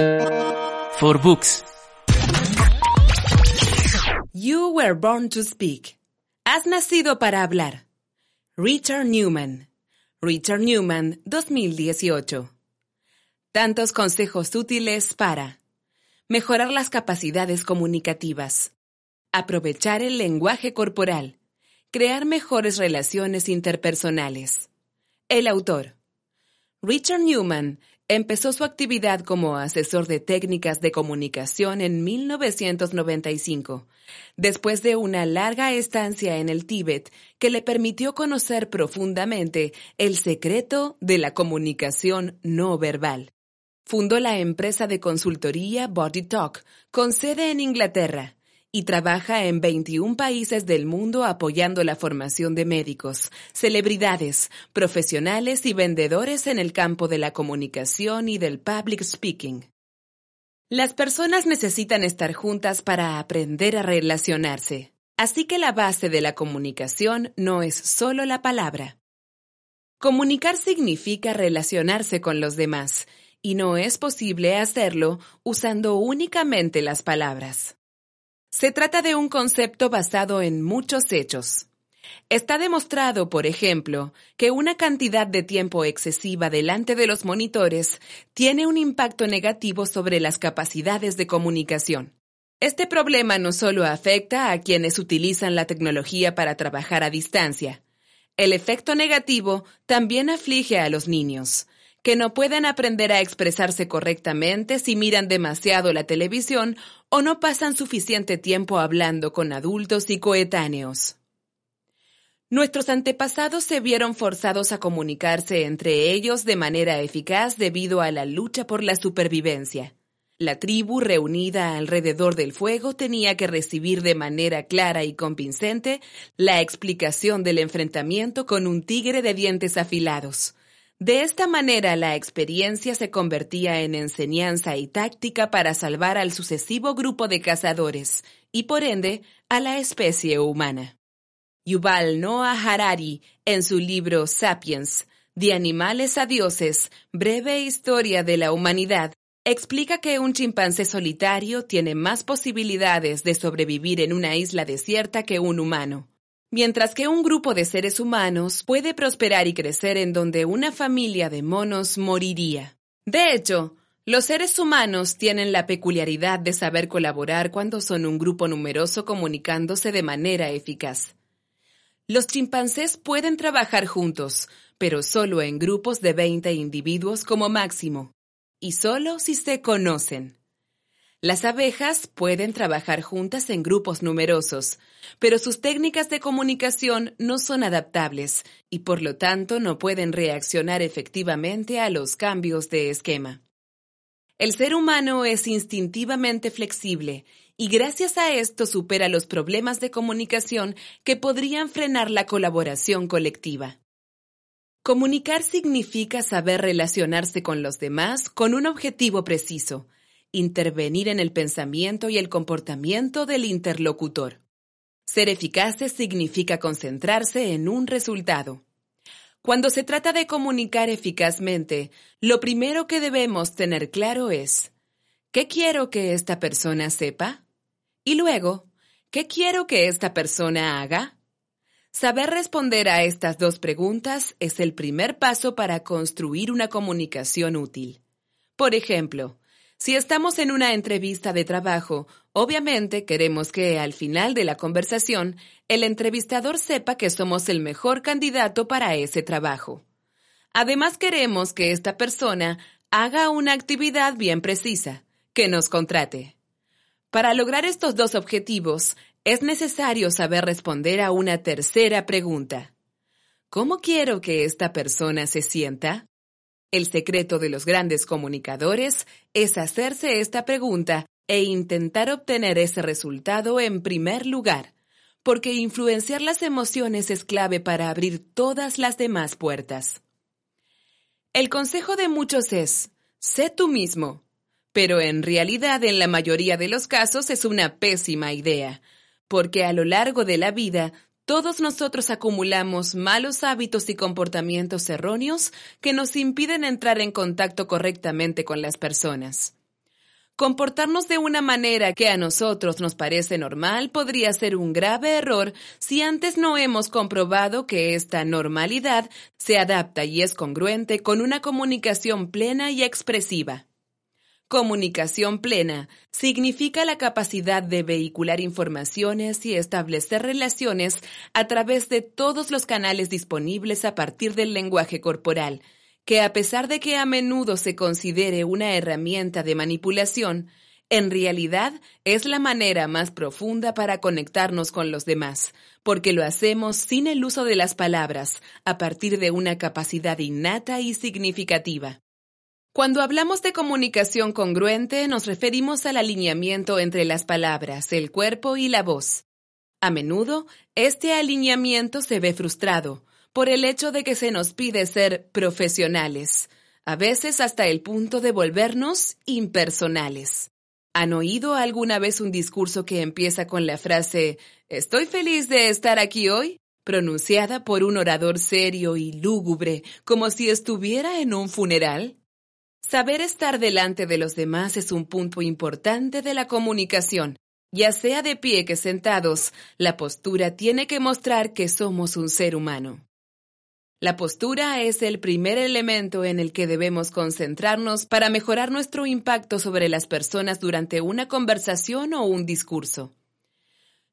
For Books. You were born to speak. Has nacido para hablar. Richard Newman. Richard Newman, 2018. Tantos consejos útiles para mejorar las capacidades comunicativas, aprovechar el lenguaje corporal, crear mejores relaciones interpersonales. El autor. Richard Newman empezó su actividad como asesor de técnicas de comunicación en 1995, después de una larga estancia en el Tíbet que le permitió conocer profundamente el secreto de la comunicación no verbal. Fundó la empresa de consultoría Body Talk, con sede en Inglaterra, y trabaja en 21 países del mundo apoyando la formación de médicos, celebridades, profesionales y vendedores en el campo de la comunicación y del public speaking. Las personas necesitan estar juntas para aprender a relacionarse, así que la base de la comunicación no es solo la palabra. Comunicar significa relacionarse con los demás, y no es posible hacerlo usando únicamente las palabras. Se trata de un concepto basado en muchos hechos. Está demostrado, por ejemplo, que una cantidad de tiempo excesiva delante de los monitores tiene un impacto negativo sobre las capacidades de comunicación. Este problema no solo afecta a quienes utilizan la tecnología para trabajar a distancia. El efecto negativo también aflige a los niños, que no pueden aprender a expresarse correctamente si miran demasiado la televisión o no pasan suficiente tiempo hablando con adultos y coetáneos. Nuestros antepasados se vieron forzados a comunicarse entre ellos de manera eficaz debido a la lucha por la supervivencia. La tribu reunida alrededor del fuego tenía que recibir de manera clara y convincente la explicación del enfrentamiento con un tigre de dientes afilados, de esta manera la experiencia se convertía en enseñanza y táctica para salvar al sucesivo grupo de cazadores y por ende a la especie humana. Yuval Noah Harari, en su libro Sapiens, De animales a dioses, breve historia de la humanidad, explica que un chimpancé solitario tiene más posibilidades de sobrevivir en una isla desierta que un humano mientras que un grupo de seres humanos puede prosperar y crecer en donde una familia de monos moriría. De hecho, los seres humanos tienen la peculiaridad de saber colaborar cuando son un grupo numeroso comunicándose de manera eficaz. Los chimpancés pueden trabajar juntos, pero solo en grupos de 20 individuos como máximo, y solo si se conocen. Las abejas pueden trabajar juntas en grupos numerosos, pero sus técnicas de comunicación no son adaptables y por lo tanto no pueden reaccionar efectivamente a los cambios de esquema. El ser humano es instintivamente flexible y gracias a esto supera los problemas de comunicación que podrían frenar la colaboración colectiva. Comunicar significa saber relacionarse con los demás con un objetivo preciso, intervenir en el pensamiento y el comportamiento del interlocutor. Ser eficaces significa concentrarse en un resultado. Cuando se trata de comunicar eficazmente, lo primero que debemos tener claro es, ¿qué quiero que esta persona sepa? Y luego, ¿qué quiero que esta persona haga? Saber responder a estas dos preguntas es el primer paso para construir una comunicación útil. Por ejemplo, si estamos en una entrevista de trabajo, obviamente queremos que al final de la conversación el entrevistador sepa que somos el mejor candidato para ese trabajo. Además queremos que esta persona haga una actividad bien precisa, que nos contrate. Para lograr estos dos objetivos, es necesario saber responder a una tercera pregunta. ¿Cómo quiero que esta persona se sienta? El secreto de los grandes comunicadores es hacerse esta pregunta e intentar obtener ese resultado en primer lugar, porque influenciar las emociones es clave para abrir todas las demás puertas. El consejo de muchos es, sé tú mismo, pero en realidad en la mayoría de los casos es una pésima idea, porque a lo largo de la vida todos nosotros acumulamos malos hábitos y comportamientos erróneos que nos impiden entrar en contacto correctamente con las personas. Comportarnos de una manera que a nosotros nos parece normal podría ser un grave error si antes no hemos comprobado que esta normalidad se adapta y es congruente con una comunicación plena y expresiva. Comunicación plena significa la capacidad de vehicular informaciones y establecer relaciones a través de todos los canales disponibles a partir del lenguaje corporal, que a pesar de que a menudo se considere una herramienta de manipulación, en realidad es la manera más profunda para conectarnos con los demás, porque lo hacemos sin el uso de las palabras, a partir de una capacidad innata y significativa. Cuando hablamos de comunicación congruente, nos referimos al alineamiento entre las palabras, el cuerpo y la voz. A menudo, este alineamiento se ve frustrado, por el hecho de que se nos pide ser profesionales, a veces hasta el punto de volvernos impersonales. ¿Han oído alguna vez un discurso que empieza con la frase Estoy feliz de estar aquí hoy? pronunciada por un orador serio y lúgubre, como si estuviera en un funeral? Saber estar delante de los demás es un punto importante de la comunicación. Ya sea de pie que sentados, la postura tiene que mostrar que somos un ser humano. La postura es el primer elemento en el que debemos concentrarnos para mejorar nuestro impacto sobre las personas durante una conversación o un discurso.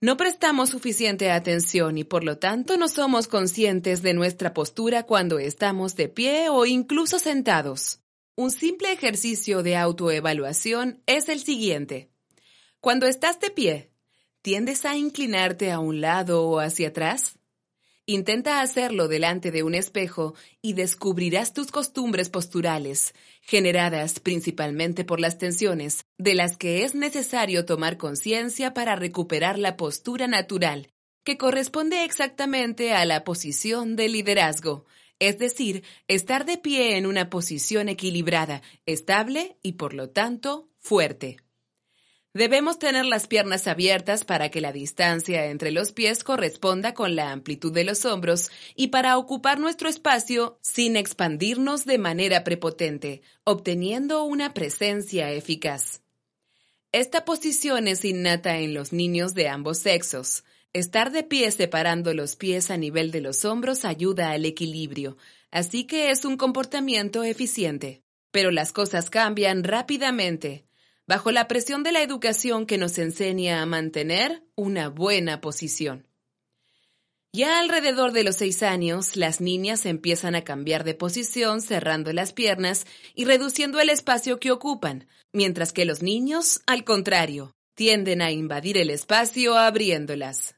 No prestamos suficiente atención y por lo tanto no somos conscientes de nuestra postura cuando estamos de pie o incluso sentados. Un simple ejercicio de autoevaluación es el siguiente. Cuando estás de pie, ¿tiendes a inclinarte a un lado o hacia atrás? Intenta hacerlo delante de un espejo y descubrirás tus costumbres posturales, generadas principalmente por las tensiones, de las que es necesario tomar conciencia para recuperar la postura natural, que corresponde exactamente a la posición de liderazgo, es decir, estar de pie en una posición equilibrada, estable y por lo tanto fuerte. Debemos tener las piernas abiertas para que la distancia entre los pies corresponda con la amplitud de los hombros y para ocupar nuestro espacio sin expandirnos de manera prepotente, obteniendo una presencia eficaz. Esta posición es innata en los niños de ambos sexos. Estar de pie separando los pies a nivel de los hombros ayuda al equilibrio, así que es un comportamiento eficiente. Pero las cosas cambian rápidamente bajo la presión de la educación que nos enseña a mantener una buena posición. Ya alrededor de los seis años, las niñas empiezan a cambiar de posición cerrando las piernas y reduciendo el espacio que ocupan, mientras que los niños, al contrario, tienden a invadir el espacio abriéndolas.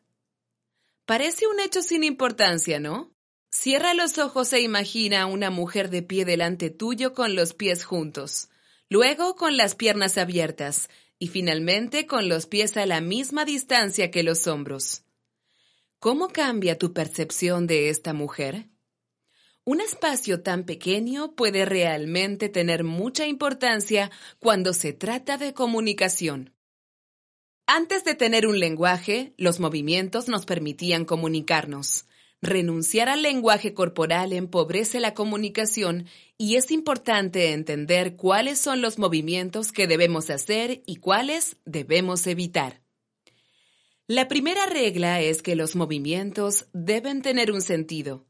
Parece un hecho sin importancia, ¿no? Cierra los ojos e imagina a una mujer de pie delante tuyo con los pies juntos luego con las piernas abiertas y finalmente con los pies a la misma distancia que los hombros. ¿Cómo cambia tu percepción de esta mujer? Un espacio tan pequeño puede realmente tener mucha importancia cuando se trata de comunicación. Antes de tener un lenguaje, los movimientos nos permitían comunicarnos. Renunciar al lenguaje corporal empobrece la comunicación y es importante entender cuáles son los movimientos que debemos hacer y cuáles debemos evitar. La primera regla es que los movimientos deben tener un sentido.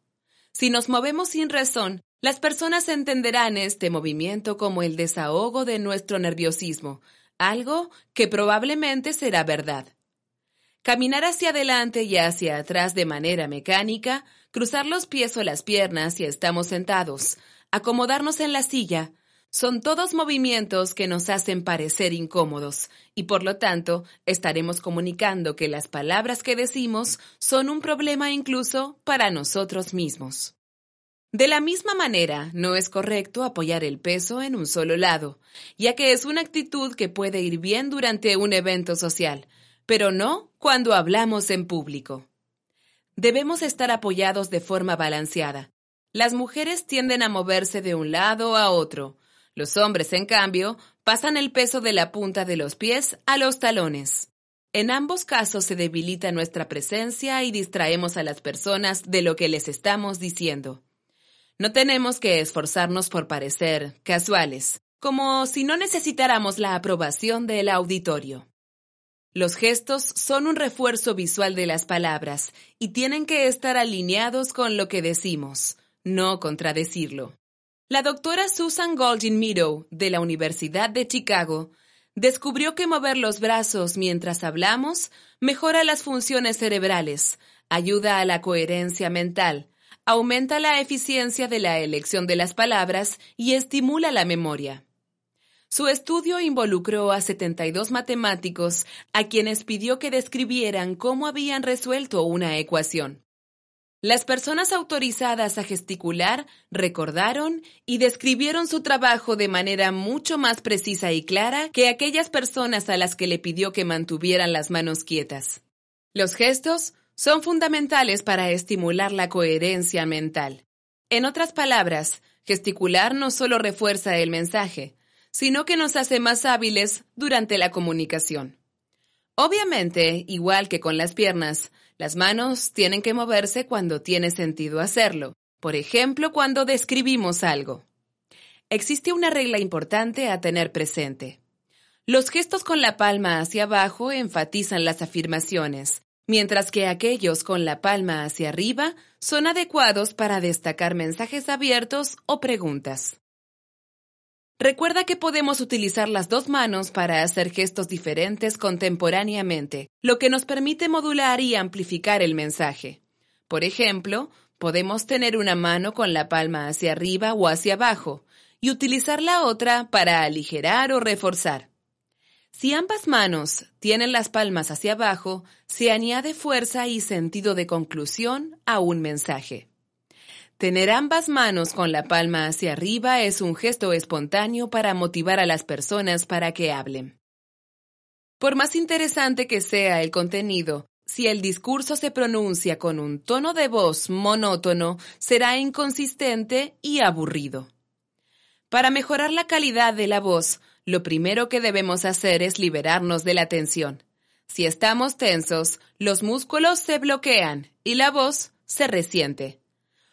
Si nos movemos sin razón, las personas entenderán este movimiento como el desahogo de nuestro nerviosismo, algo que probablemente será verdad. Caminar hacia adelante y hacia atrás de manera mecánica, cruzar los pies o las piernas si estamos sentados, acomodarnos en la silla, son todos movimientos que nos hacen parecer incómodos y por lo tanto estaremos comunicando que las palabras que decimos son un problema incluso para nosotros mismos. De la misma manera, no es correcto apoyar el peso en un solo lado, ya que es una actitud que puede ir bien durante un evento social, pero no cuando hablamos en público. Debemos estar apoyados de forma balanceada. Las mujeres tienden a moverse de un lado a otro. Los hombres, en cambio, pasan el peso de la punta de los pies a los talones. En ambos casos se debilita nuestra presencia y distraemos a las personas de lo que les estamos diciendo. No tenemos que esforzarnos por parecer casuales, como si no necesitáramos la aprobación del auditorio. Los gestos son un refuerzo visual de las palabras y tienen que estar alineados con lo que decimos, no contradecirlo. La doctora Susan Goldin Meadow, de la Universidad de Chicago, descubrió que mover los brazos mientras hablamos mejora las funciones cerebrales, ayuda a la coherencia mental, aumenta la eficiencia de la elección de las palabras y estimula la memoria. Su estudio involucró a 72 matemáticos a quienes pidió que describieran cómo habían resuelto una ecuación. Las personas autorizadas a gesticular recordaron y describieron su trabajo de manera mucho más precisa y clara que aquellas personas a las que le pidió que mantuvieran las manos quietas. Los gestos son fundamentales para estimular la coherencia mental. En otras palabras, gesticular no solo refuerza el mensaje, sino que nos hace más hábiles durante la comunicación. Obviamente, igual que con las piernas, las manos tienen que moverse cuando tiene sentido hacerlo, por ejemplo, cuando describimos algo. Existe una regla importante a tener presente. Los gestos con la palma hacia abajo enfatizan las afirmaciones, mientras que aquellos con la palma hacia arriba son adecuados para destacar mensajes abiertos o preguntas. Recuerda que podemos utilizar las dos manos para hacer gestos diferentes contemporáneamente, lo que nos permite modular y amplificar el mensaje. Por ejemplo, podemos tener una mano con la palma hacia arriba o hacia abajo y utilizar la otra para aligerar o reforzar. Si ambas manos tienen las palmas hacia abajo, se añade fuerza y sentido de conclusión a un mensaje. Tener ambas manos con la palma hacia arriba es un gesto espontáneo para motivar a las personas para que hablen. Por más interesante que sea el contenido, si el discurso se pronuncia con un tono de voz monótono, será inconsistente y aburrido. Para mejorar la calidad de la voz, lo primero que debemos hacer es liberarnos de la tensión. Si estamos tensos, los músculos se bloquean y la voz se resiente.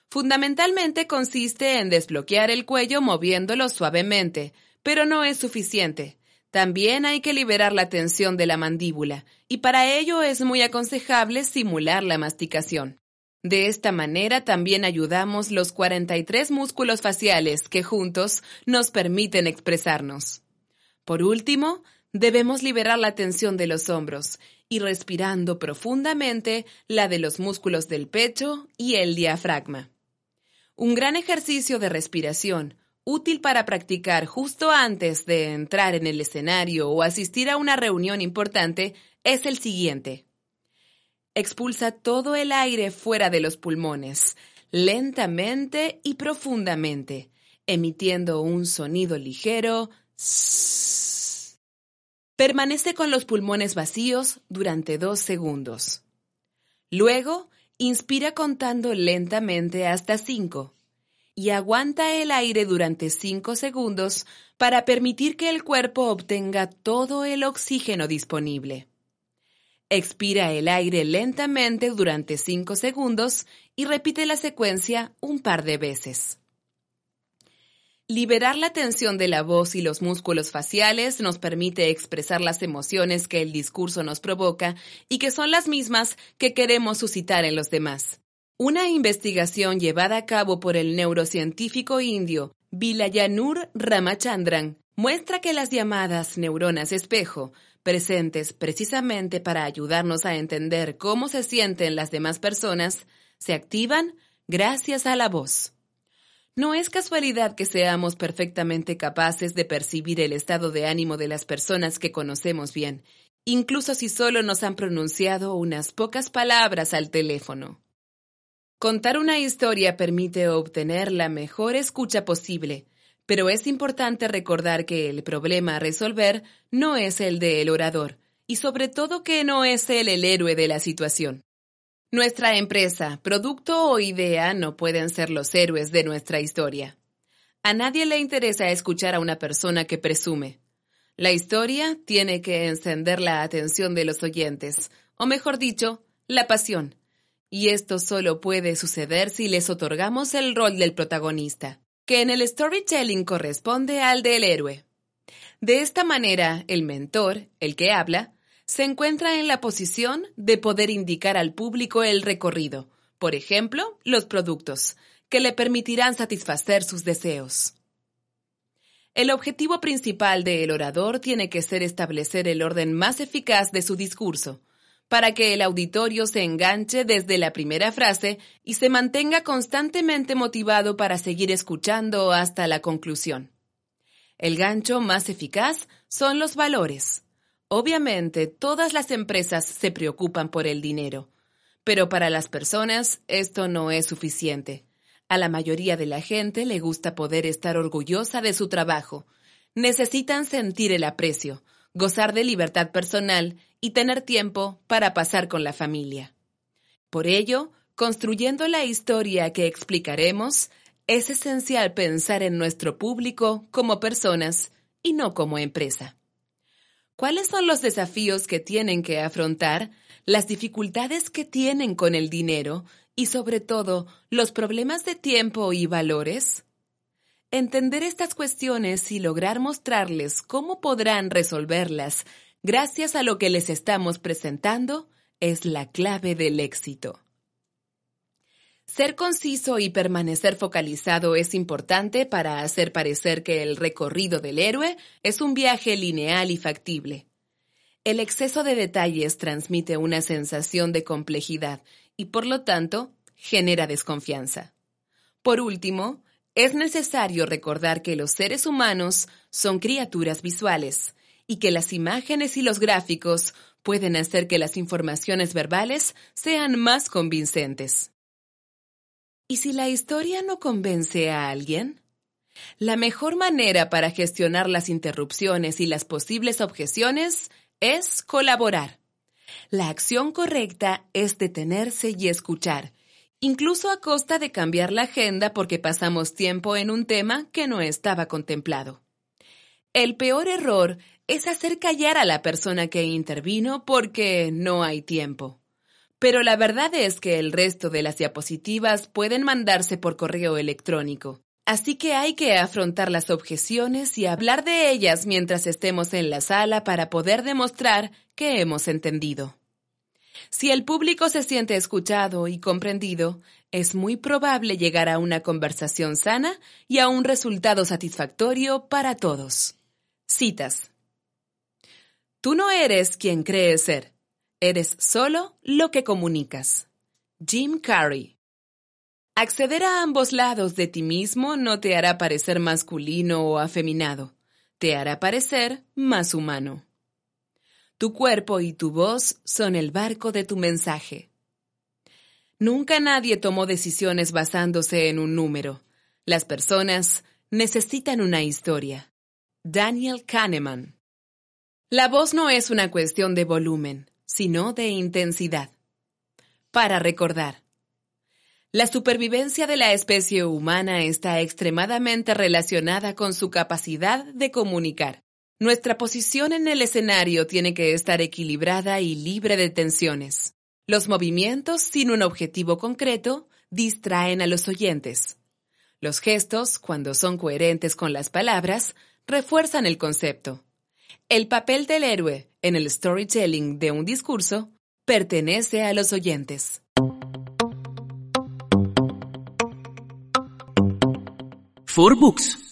Fundamentalmente consiste en desbloquear el cuello moviéndolo suavemente, pero no es suficiente. También hay que liberar la tensión de la mandíbula, y para ello es muy aconsejable simular la masticación. De esta manera también ayudamos los 43 músculos faciales que juntos nos permiten expresarnos. Por último, debemos liberar la tensión de los hombros y respirando profundamente la de los músculos del pecho y el diafragma. Un gran ejercicio de respiración, útil para practicar justo antes de entrar en el escenario o asistir a una reunión importante, es el siguiente. Expulsa todo el aire fuera de los pulmones, lentamente y profundamente, emitiendo un sonido ligero Permanece con los pulmones vacíos durante dos segundos. Luego, inspira contando lentamente hasta cinco y aguanta el aire durante cinco segundos para permitir que el cuerpo obtenga todo el oxígeno disponible. Expira el aire lentamente durante cinco segundos y repite la secuencia un par de veces. Liberar la tensión de la voz y los músculos faciales nos permite expresar las emociones que el discurso nos provoca y que son las mismas que queremos suscitar en los demás. Una investigación llevada a cabo por el neurocientífico indio Vilayanur Ramachandran muestra que las llamadas neuronas espejo, presentes precisamente para ayudarnos a entender cómo se sienten las demás personas, se activan gracias a la voz. No es casualidad que seamos perfectamente capaces de percibir el estado de ánimo de las personas que conocemos bien, incluso si solo nos han pronunciado unas pocas palabras al teléfono. Contar una historia permite obtener la mejor escucha posible, pero es importante recordar que el problema a resolver no es el del orador, y sobre todo que no es él el héroe de la situación. Nuestra empresa, producto o idea no pueden ser los héroes de nuestra historia. A nadie le interesa escuchar a una persona que presume. La historia tiene que encender la atención de los oyentes, o mejor dicho, la pasión. Y esto solo puede suceder si les otorgamos el rol del protagonista, que en el storytelling corresponde al del héroe. De esta manera, el mentor, el que habla, se encuentra en la posición de poder indicar al público el recorrido, por ejemplo, los productos, que le permitirán satisfacer sus deseos. El objetivo principal del orador tiene que ser establecer el orden más eficaz de su discurso, para que el auditorio se enganche desde la primera frase y se mantenga constantemente motivado para seguir escuchando hasta la conclusión. El gancho más eficaz son los valores. Obviamente, todas las empresas se preocupan por el dinero, pero para las personas esto no es suficiente. A la mayoría de la gente le gusta poder estar orgullosa de su trabajo. Necesitan sentir el aprecio, gozar de libertad personal y tener tiempo para pasar con la familia. Por ello, construyendo la historia que explicaremos, es esencial pensar en nuestro público como personas y no como empresa. ¿Cuáles son los desafíos que tienen que afrontar, las dificultades que tienen con el dinero y sobre todo los problemas de tiempo y valores? Entender estas cuestiones y lograr mostrarles cómo podrán resolverlas gracias a lo que les estamos presentando es la clave del éxito. Ser conciso y permanecer focalizado es importante para hacer parecer que el recorrido del héroe es un viaje lineal y factible. El exceso de detalles transmite una sensación de complejidad y por lo tanto genera desconfianza. Por último, es necesario recordar que los seres humanos son criaturas visuales y que las imágenes y los gráficos pueden hacer que las informaciones verbales sean más convincentes. ¿Y si la historia no convence a alguien? La mejor manera para gestionar las interrupciones y las posibles objeciones es colaborar. La acción correcta es detenerse y escuchar, incluso a costa de cambiar la agenda porque pasamos tiempo en un tema que no estaba contemplado. El peor error es hacer callar a la persona que intervino porque no hay tiempo. Pero la verdad es que el resto de las diapositivas pueden mandarse por correo electrónico. Así que hay que afrontar las objeciones y hablar de ellas mientras estemos en la sala para poder demostrar que hemos entendido. Si el público se siente escuchado y comprendido, es muy probable llegar a una conversación sana y a un resultado satisfactorio para todos. Citas. Tú no eres quien crees ser. Eres solo lo que comunicas. Jim Carrey. Acceder a ambos lados de ti mismo no te hará parecer masculino o afeminado, te hará parecer más humano. Tu cuerpo y tu voz son el barco de tu mensaje. Nunca nadie tomó decisiones basándose en un número. Las personas necesitan una historia. Daniel Kahneman. La voz no es una cuestión de volumen sino de intensidad. Para recordar. La supervivencia de la especie humana está extremadamente relacionada con su capacidad de comunicar. Nuestra posición en el escenario tiene que estar equilibrada y libre de tensiones. Los movimientos sin un objetivo concreto distraen a los oyentes. Los gestos, cuando son coherentes con las palabras, refuerzan el concepto. El papel del héroe en el storytelling de un discurso pertenece a los oyentes. For Books